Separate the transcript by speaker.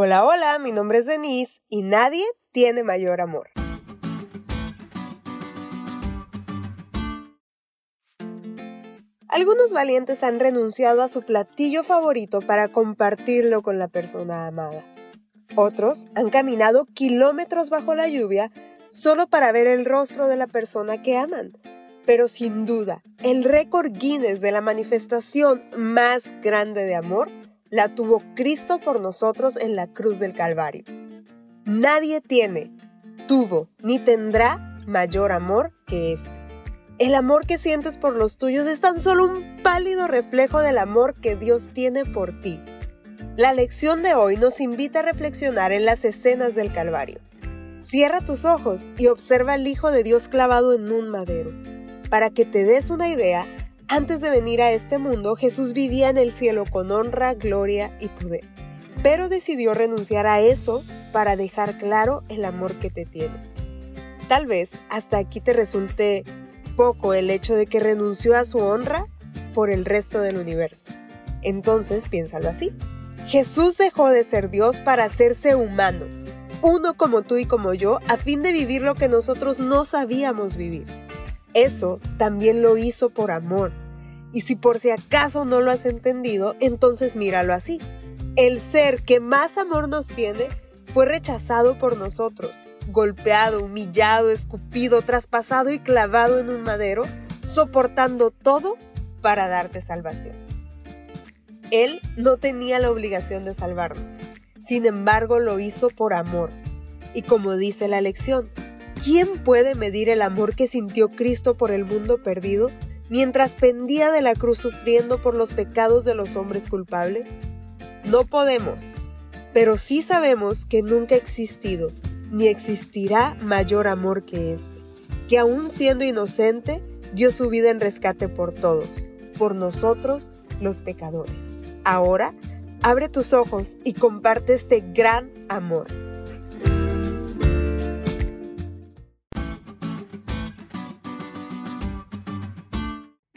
Speaker 1: Hola, hola, mi nombre es Denise y nadie tiene mayor amor. Algunos valientes han renunciado a su platillo favorito para compartirlo con la persona amada. Otros han caminado kilómetros bajo la lluvia solo para ver el rostro de la persona que aman. Pero sin duda, el récord Guinness de la manifestación más grande de amor la tuvo Cristo por nosotros en la cruz del Calvario. Nadie tiene, tuvo ni tendrá mayor amor que este. El amor que sientes por los tuyos es tan solo un pálido reflejo del amor que Dios tiene por ti. La lección de hoy nos invita a reflexionar en las escenas del Calvario. Cierra tus ojos y observa al Hijo de Dios clavado en un madero. Para que te des una idea, antes de venir a este mundo, Jesús vivía en el cielo con honra, gloria y poder. Pero decidió renunciar a eso para dejar claro el amor que te tiene. Tal vez hasta aquí te resulte poco el hecho de que renunció a su honra por el resto del universo. Entonces piénsalo así. Jesús dejó de ser Dios para hacerse humano, uno como tú y como yo, a fin de vivir lo que nosotros no sabíamos vivir. Eso también lo hizo por amor. Y si por si acaso no lo has entendido, entonces míralo así. El ser que más amor nos tiene fue rechazado por nosotros, golpeado, humillado, escupido, traspasado y clavado en un madero, soportando todo para darte salvación. Él no tenía la obligación de salvarnos, sin embargo lo hizo por amor. Y como dice la lección, ¿Quién puede medir el amor que sintió Cristo por el mundo perdido mientras pendía de la cruz sufriendo por los pecados de los hombres culpables? No podemos, pero sí sabemos que nunca ha existido ni existirá mayor amor que este, que aún siendo inocente, dio su vida en rescate por todos, por nosotros los pecadores. Ahora, abre tus ojos y comparte este gran amor.